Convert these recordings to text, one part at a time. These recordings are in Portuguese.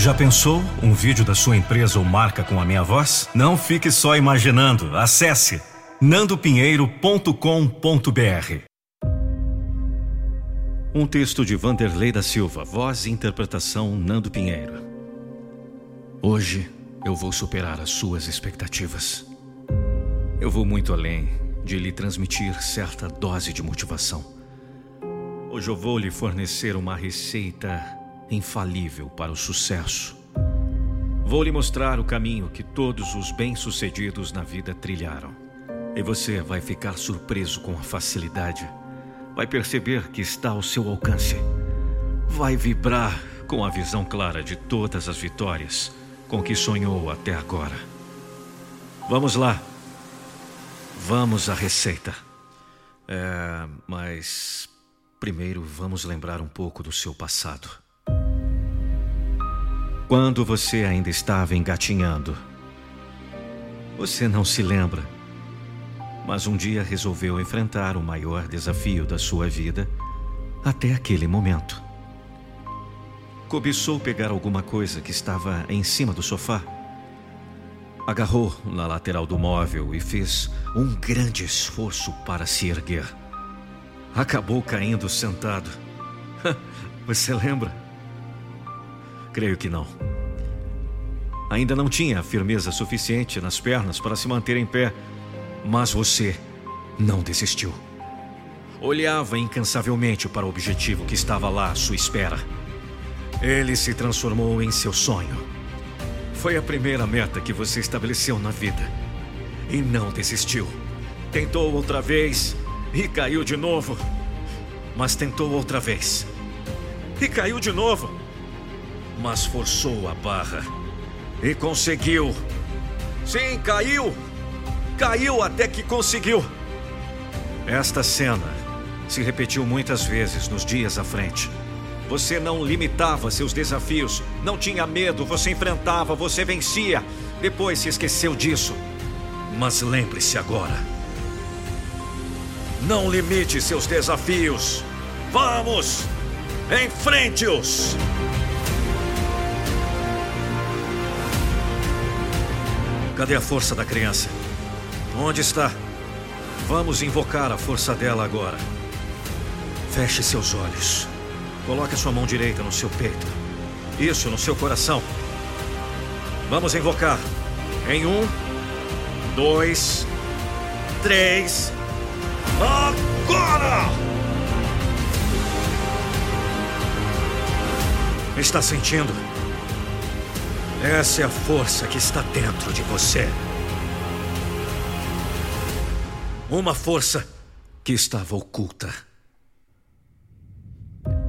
Já pensou um vídeo da sua empresa ou marca com a minha voz? Não fique só imaginando. Acesse nandopinheiro.com.br. Um texto de Vanderlei da Silva, voz e interpretação Nando Pinheiro. Hoje eu vou superar as suas expectativas. Eu vou muito além de lhe transmitir certa dose de motivação. Hoje eu vou lhe fornecer uma receita infalível para o sucesso. Vou lhe mostrar o caminho que todos os bem-sucedidos na vida trilharam. E você vai ficar surpreso com a facilidade. Vai perceber que está ao seu alcance. Vai vibrar com a visão clara de todas as vitórias com que sonhou até agora. Vamos lá. Vamos à receita. É, mas primeiro vamos lembrar um pouco do seu passado. Quando você ainda estava engatinhando. Você não se lembra, mas um dia resolveu enfrentar o maior desafio da sua vida até aquele momento. Cobiçou pegar alguma coisa que estava em cima do sofá. Agarrou na lateral do móvel e fez um grande esforço para se erguer. Acabou caindo sentado. Você lembra? Creio que não. Ainda não tinha firmeza suficiente nas pernas para se manter em pé, mas você não desistiu. Olhava incansavelmente para o objetivo que estava lá à sua espera. Ele se transformou em seu sonho. Foi a primeira meta que você estabeleceu na vida. E não desistiu. Tentou outra vez e caiu de novo. Mas tentou outra vez. E caiu de novo mas forçou a barra. E conseguiu. Sim, caiu! Caiu até que conseguiu. Esta cena se repetiu muitas vezes nos dias à frente. Você não limitava seus desafios, não tinha medo, você enfrentava, você vencia. Depois se esqueceu disso. Mas lembre-se agora. Não limite seus desafios. Vamos! Enfrente-os! Cadê a força da criança? Onde está? Vamos invocar a força dela agora. Feche seus olhos. Coloque a sua mão direita no seu peito. Isso, no seu coração. Vamos invocar. Em um, dois, três. Agora! Está sentindo? Essa é a força que está dentro de você. Uma força que estava oculta.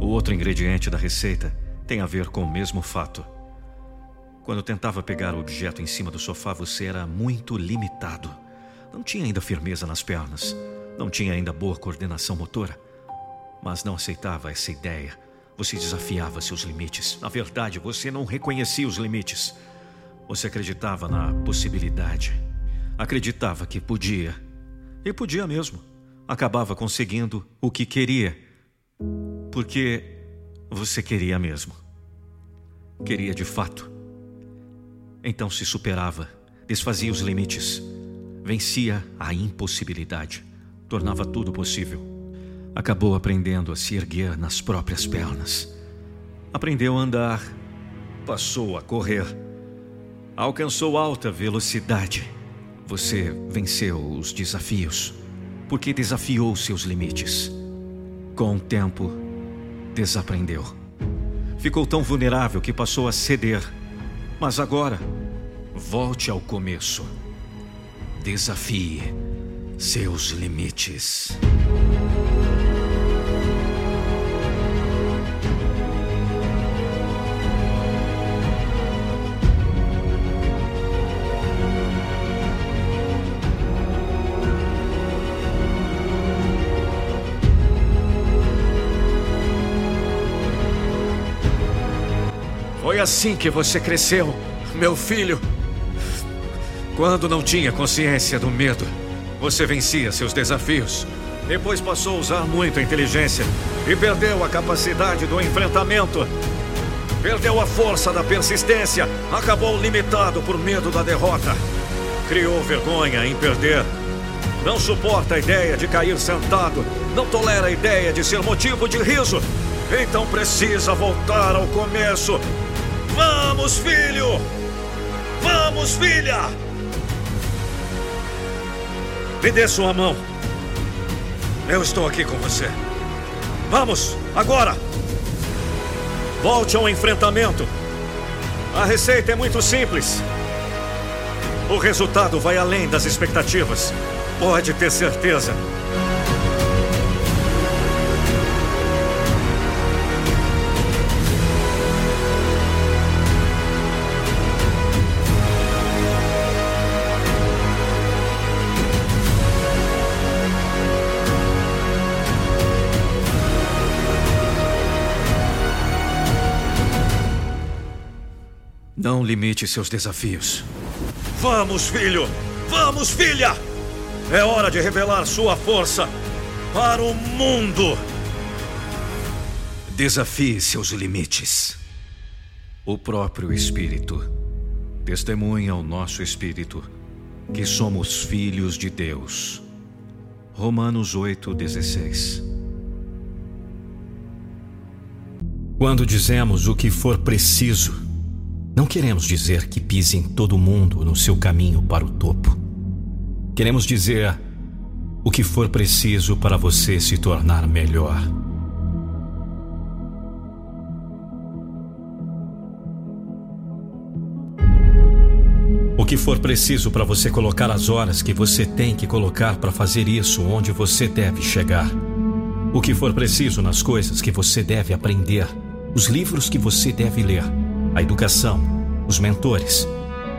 O outro ingrediente da receita tem a ver com o mesmo fato. Quando tentava pegar o objeto em cima do sofá, você era muito limitado. Não tinha ainda firmeza nas pernas, não tinha ainda boa coordenação motora, mas não aceitava essa ideia você desafiava seus limites. Na verdade, você não reconhecia os limites. Você acreditava na possibilidade. Acreditava que podia. E podia mesmo. Acabava conseguindo o que queria. Porque você queria mesmo. Queria de fato. Então se superava, desfazia os limites, vencia a impossibilidade, tornava tudo possível acabou aprendendo a se erguer nas próprias pernas. Aprendeu a andar, passou a correr, alcançou alta velocidade. Você venceu os desafios, porque desafiou seus limites. Com o tempo, desaprendeu. Ficou tão vulnerável que passou a ceder. Mas agora, volte ao começo. Desafie seus limites. Assim que você cresceu, meu filho. Quando não tinha consciência do medo, você vencia seus desafios. Depois passou a usar muito a inteligência e perdeu a capacidade do enfrentamento. Perdeu a força da persistência, acabou limitado por medo da derrota. Criou vergonha em perder. Não suporta a ideia de cair sentado, não tolera a ideia de ser motivo de riso. Então precisa voltar ao começo. Vamos, filho! Vamos, filha! Me dê sua mão. Eu estou aqui com você. Vamos, agora! Volte ao enfrentamento. A receita é muito simples. O resultado vai além das expectativas. Pode ter certeza. Limite seus desafios. Vamos, filho! Vamos, filha! É hora de revelar sua força para o mundo! Desafie seus limites. O próprio Espírito testemunha ao nosso espírito que somos filhos de Deus. Romanos 8,16 Quando dizemos o que for preciso, não queremos dizer que pisem todo mundo no seu caminho para o topo. Queremos dizer o que for preciso para você se tornar melhor. O que for preciso para você colocar as horas que você tem que colocar para fazer isso onde você deve chegar. O que for preciso nas coisas que você deve aprender, os livros que você deve ler a educação, os mentores,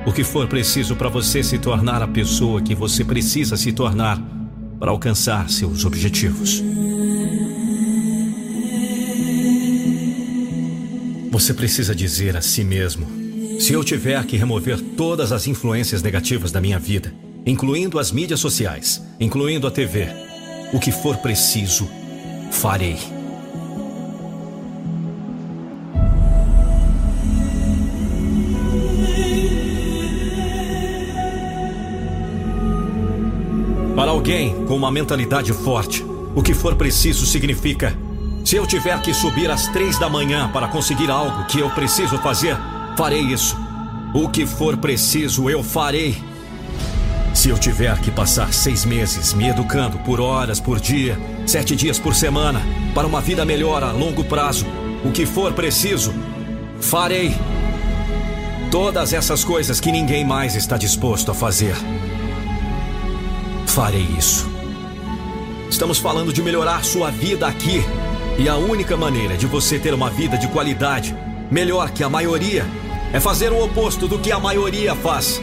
o que for preciso para você se tornar a pessoa que você precisa se tornar para alcançar seus objetivos. Você precisa dizer a si mesmo: se eu tiver que remover todas as influências negativas da minha vida, incluindo as mídias sociais, incluindo a TV, o que for preciso, farei. Alguém com uma mentalidade forte, o que for preciso significa: se eu tiver que subir às três da manhã para conseguir algo que eu preciso fazer, farei isso. O que for preciso, eu farei. Se eu tiver que passar seis meses me educando por horas por dia, sete dias por semana, para uma vida melhor a longo prazo, o que for preciso, farei. Todas essas coisas que ninguém mais está disposto a fazer farei isso. Estamos falando de melhorar sua vida aqui. E a única maneira de você ter uma vida de qualidade, melhor que a maioria, é fazer o oposto do que a maioria faz.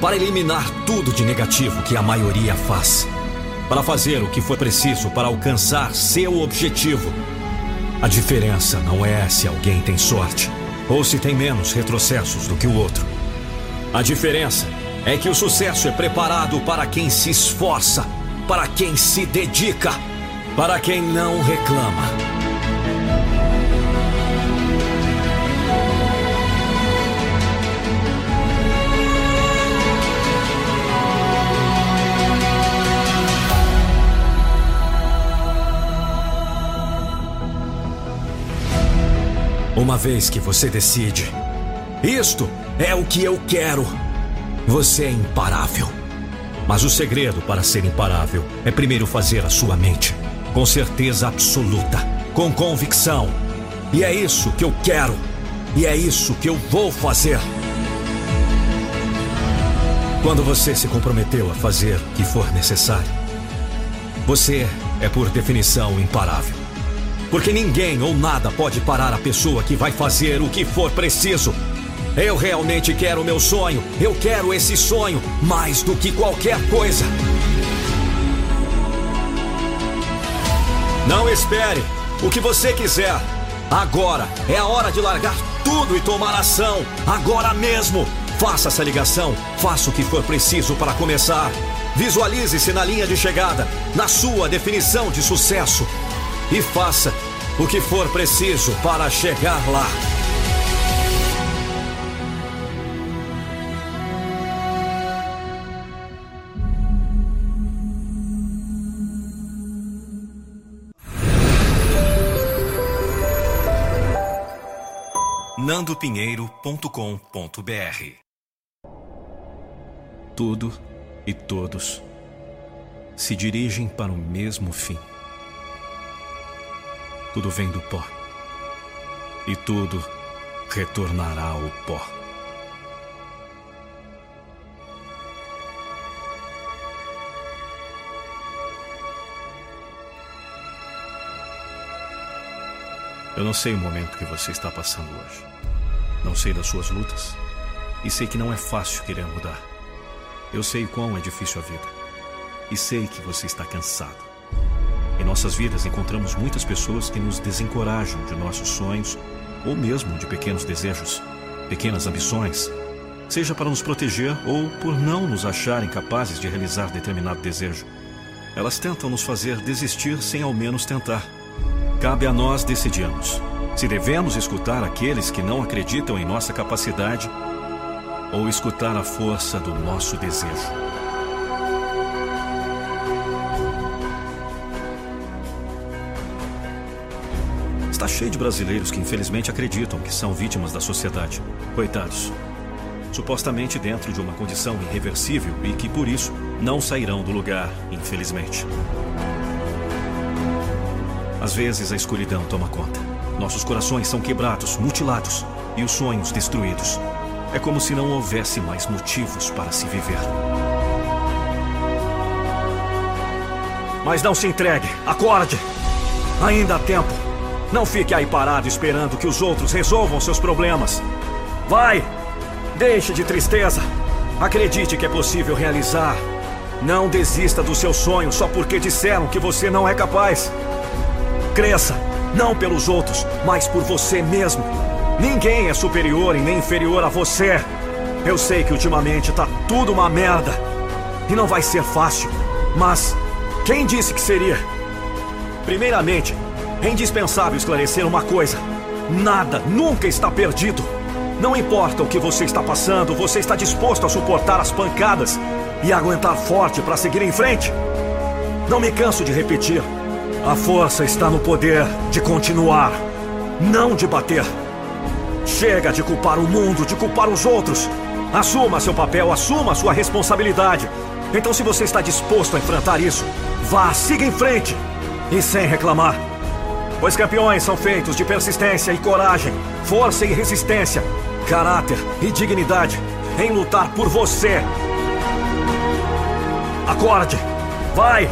Para eliminar tudo de negativo que a maioria faz. Para fazer o que for preciso para alcançar seu objetivo. A diferença não é se alguém tem sorte ou se tem menos retrocessos do que o outro. A diferença é que o sucesso é preparado para quem se esforça, para quem se dedica, para quem não reclama. Uma vez que você decide, isto é o que eu quero. Você é imparável. Mas o segredo para ser imparável é primeiro fazer a sua mente com certeza absoluta, com convicção. E é isso que eu quero. E é isso que eu vou fazer. Quando você se comprometeu a fazer o que for necessário, você é por definição imparável. Porque ninguém ou nada pode parar a pessoa que vai fazer o que for preciso eu realmente quero o meu sonho. Eu quero esse sonho mais do que qualquer coisa. Não espere o que você quiser. Agora é a hora de largar tudo e tomar ação. Agora mesmo. Faça essa ligação. Faça o que for preciso para começar. Visualize-se na linha de chegada, na sua definição de sucesso. E faça o que for preciso para chegar lá. nandopinheiro.com.br Tudo e todos se dirigem para o mesmo fim. Tudo vem do pó e tudo retornará ao pó. Eu não sei o momento que você está passando hoje. Não sei das suas lutas. E sei que não é fácil querer mudar. Eu sei quão é difícil a vida. E sei que você está cansado. Em nossas vidas encontramos muitas pessoas que nos desencorajam de nossos sonhos ou mesmo de pequenos desejos, pequenas ambições, seja para nos proteger ou por não nos acharem capazes de realizar determinado desejo. Elas tentam nos fazer desistir sem ao menos tentar. Cabe a nós decidirmos se devemos escutar aqueles que não acreditam em nossa capacidade ou escutar a força do nosso desejo. Está cheio de brasileiros que infelizmente acreditam que são vítimas da sociedade. Coitados. Supostamente dentro de uma condição irreversível e que por isso não sairão do lugar, infelizmente. Às vezes a escuridão toma conta. Nossos corações são quebrados, mutilados e os sonhos destruídos. É como se não houvesse mais motivos para se viver. Mas não se entregue, acorde! Ainda há tempo. Não fique aí parado esperando que os outros resolvam seus problemas. Vai! Deixe de tristeza. Acredite que é possível realizar. Não desista do seu sonho só porque disseram que você não é capaz. Cresça, não pelos outros, mas por você mesmo. Ninguém é superior e nem inferior a você. Eu sei que ultimamente tá tudo uma merda. E não vai ser fácil. Mas quem disse que seria? Primeiramente, é indispensável esclarecer uma coisa: nada nunca está perdido. Não importa o que você está passando, você está disposto a suportar as pancadas e aguentar forte para seguir em frente. Não me canso de repetir. A força está no poder de continuar, não de bater. Chega de culpar o mundo, de culpar os outros. Assuma seu papel, assuma sua responsabilidade. Então, se você está disposto a enfrentar isso, vá, siga em frente e sem reclamar. Pois campeões são feitos de persistência e coragem, força e resistência, caráter e dignidade em lutar por você. Acorde, vai,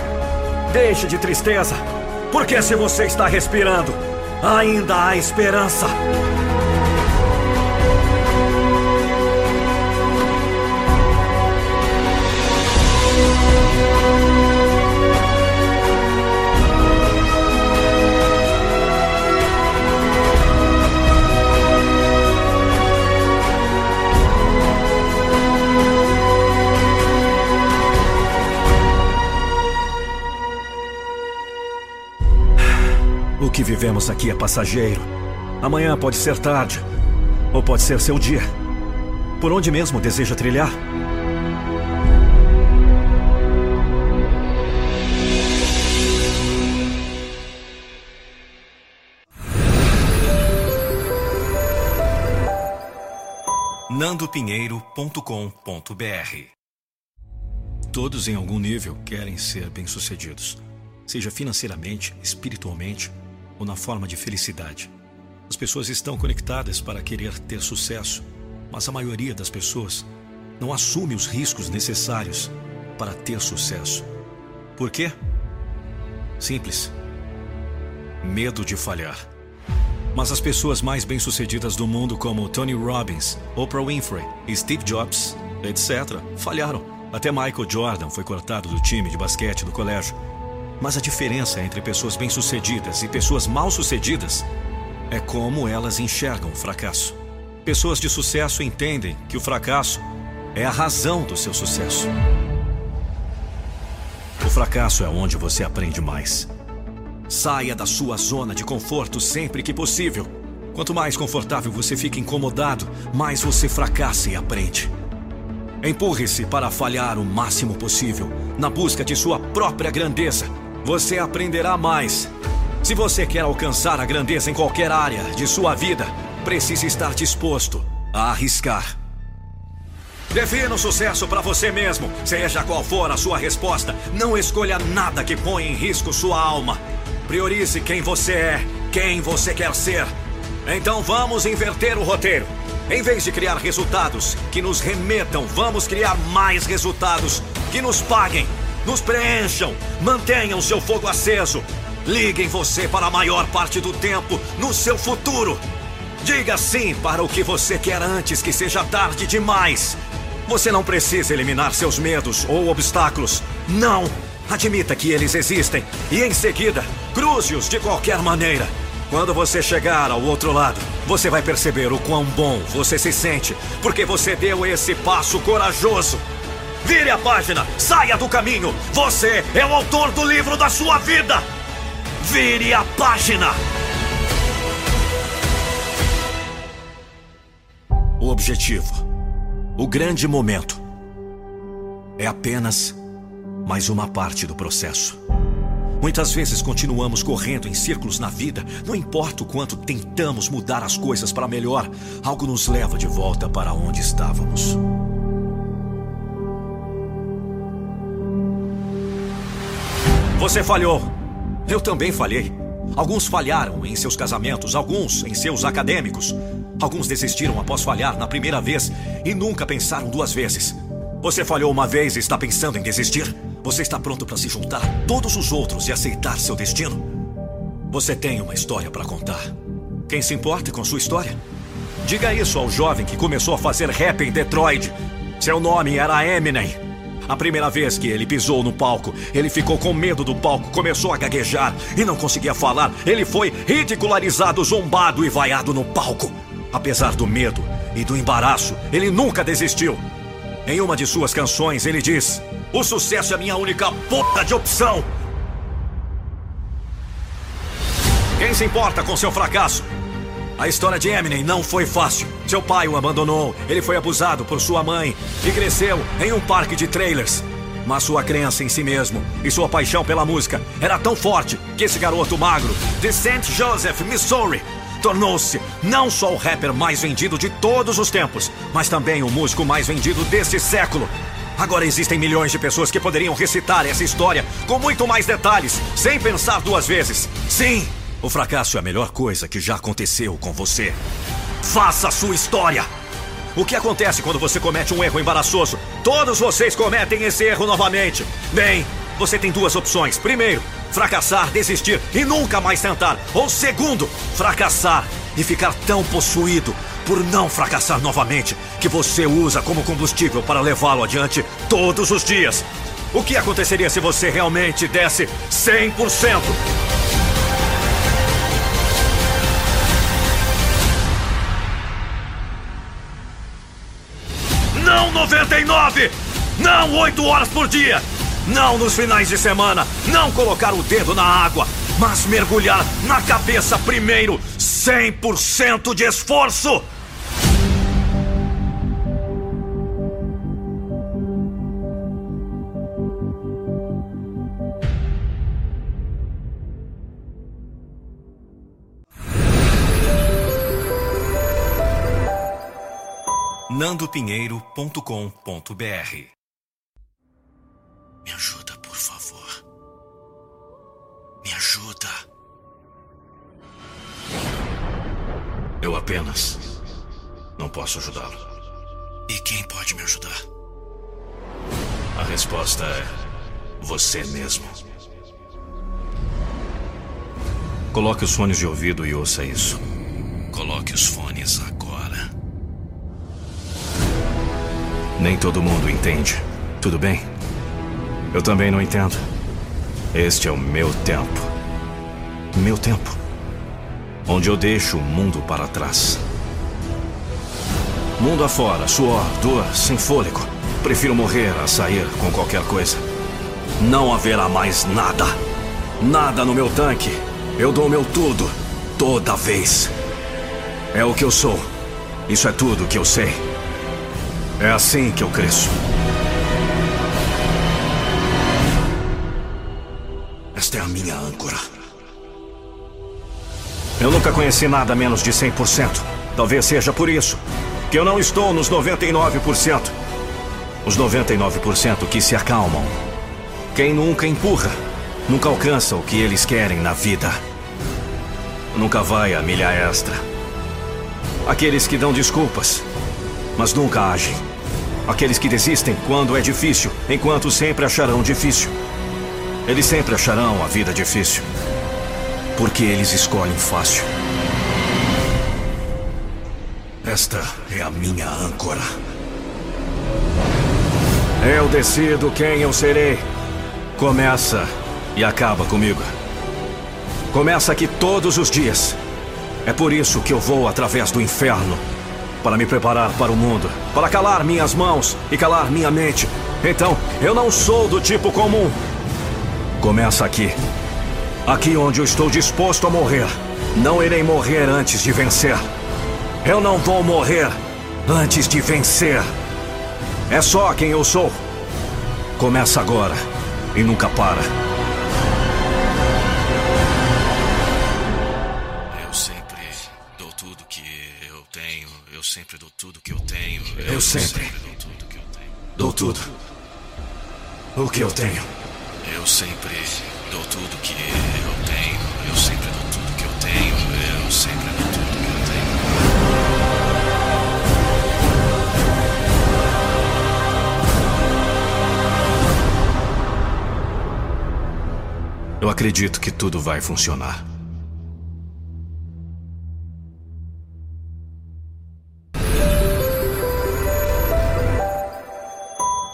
deixe de tristeza. Porque se você está respirando, ainda há esperança. Vivemos aqui é passageiro. Amanhã pode ser tarde, ou pode ser seu dia. Por onde mesmo deseja trilhar? nandopinheiro.com.br Todos em algum nível querem ser bem-sucedidos, seja financeiramente, espiritualmente ou na forma de felicidade. As pessoas estão conectadas para querer ter sucesso, mas a maioria das pessoas não assume os riscos necessários para ter sucesso. Por quê? Simples. Medo de falhar. Mas as pessoas mais bem-sucedidas do mundo, como Tony Robbins, Oprah Winfrey, Steve Jobs, etc., falharam. Até Michael Jordan foi cortado do time de basquete do colégio mas a diferença entre pessoas bem-sucedidas e pessoas mal-sucedidas é como elas enxergam o fracasso. Pessoas de sucesso entendem que o fracasso é a razão do seu sucesso. O fracasso é onde você aprende mais. Saia da sua zona de conforto sempre que possível. Quanto mais confortável você fica incomodado, mais você fracassa e aprende. Empurre-se para falhar o máximo possível, na busca de sua própria grandeza você aprenderá mais. Se você quer alcançar a grandeza em qualquer área de sua vida, precisa estar disposto a arriscar. Defina o sucesso para você mesmo. Seja qual for a sua resposta, não escolha nada que ponha em risco sua alma. Priorize quem você é, quem você quer ser. Então vamos inverter o roteiro. Em vez de criar resultados que nos remetam, vamos criar mais resultados que nos paguem, nos preencham, mantenham seu fogo aceso. Liguem você para a maior parte do tempo no seu futuro. Diga sim para o que você quer antes que seja tarde demais. Você não precisa eliminar seus medos ou obstáculos. Não! Admita que eles existem e, em seguida, cruze-os de qualquer maneira. Quando você chegar ao outro lado, você vai perceber o quão bom você se sente, porque você deu esse passo corajoso. Vire a página, saia do caminho. Você é o autor do livro da sua vida. Vire a página. O objetivo, o grande momento, é apenas mais uma parte do processo. Muitas vezes continuamos correndo em círculos na vida, não importa o quanto tentamos mudar as coisas para melhor, algo nos leva de volta para onde estávamos. Você falhou. Eu também falhei. Alguns falharam em seus casamentos, alguns em seus acadêmicos. Alguns desistiram após falhar na primeira vez e nunca pensaram duas vezes. Você falhou uma vez e está pensando em desistir? Você está pronto para se juntar a todos os outros e aceitar seu destino? Você tem uma história para contar. Quem se importa com sua história? Diga isso ao jovem que começou a fazer rap em Detroit. Seu nome era Eminem. A primeira vez que ele pisou no palco, ele ficou com medo do palco, começou a gaguejar e não conseguia falar. Ele foi ridicularizado, zombado e vaiado no palco. Apesar do medo e do embaraço, ele nunca desistiu. Em uma de suas canções, ele diz: O sucesso é minha única porra de opção. Quem se importa com seu fracasso? A história de Eminem não foi fácil. Seu pai o abandonou, ele foi abusado por sua mãe e cresceu em um parque de trailers. Mas sua crença em si mesmo e sua paixão pela música era tão forte que esse garoto magro de St. Joseph, Missouri, tornou-se não só o rapper mais vendido de todos os tempos, mas também o músico mais vendido deste século. Agora existem milhões de pessoas que poderiam recitar essa história com muito mais detalhes, sem pensar duas vezes. Sim, o fracasso é a melhor coisa que já aconteceu com você. Faça a sua história! O que acontece quando você comete um erro embaraçoso? Todos vocês cometem esse erro novamente. Bem, você tem duas opções. Primeiro, fracassar, desistir e nunca mais tentar. Ou segundo, fracassar e ficar tão possuído por não fracassar novamente que você usa como combustível para levá-lo adiante todos os dias. O que aconteceria se você realmente desse 100%? Não 99! Não 8 horas por dia! Não nos finais de semana, não colocar o dedo na água, mas mergulhar na cabeça primeiro, 100% de esforço. nandopinheiro.com.br me ajuda, por favor. Me ajuda. Eu apenas não posso ajudá-lo. E quem pode me ajudar? A resposta é você mesmo. Coloque os fones de ouvido e ouça isso. Coloque os fones Nem todo mundo entende. Tudo bem? Eu também não entendo. Este é o meu tempo. Meu tempo. Onde eu deixo o mundo para trás. Mundo afora, suor, dor, sem fôlego. Prefiro morrer a sair com qualquer coisa. Não haverá mais nada. Nada no meu tanque. Eu dou meu tudo, toda vez. É o que eu sou. Isso é tudo que eu sei. É assim que eu cresço. Esta é a minha âncora. Eu nunca conheci nada menos de 100%. Talvez seja por isso que eu não estou nos 99%. Os 99% que se acalmam. Quem nunca empurra, nunca alcança o que eles querem na vida. Nunca vai a milha extra. Aqueles que dão desculpas, mas nunca agem. Aqueles que desistem quando é difícil, enquanto sempre acharão difícil. Eles sempre acharão a vida difícil. Porque eles escolhem fácil. Esta é a minha âncora. Eu decido quem eu serei. Começa e acaba comigo. Começa aqui todos os dias. É por isso que eu vou através do inferno para me preparar para o mundo, para calar minhas mãos e calar minha mente. Então, eu não sou do tipo comum. Começa aqui. Aqui onde eu estou disposto a morrer. Não irei morrer antes de vencer. Eu não vou morrer antes de vencer. É só quem eu sou. Começa agora e nunca para. Eu, sempre, dou tudo. O que eu tenho. Eu sempre dou tudo que eu tenho. Eu sempre dou tudo que eu tenho. Eu sempre dou tudo que eu tenho. Eu acredito que tudo vai funcionar.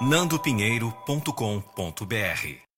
nandopinheiro.com.br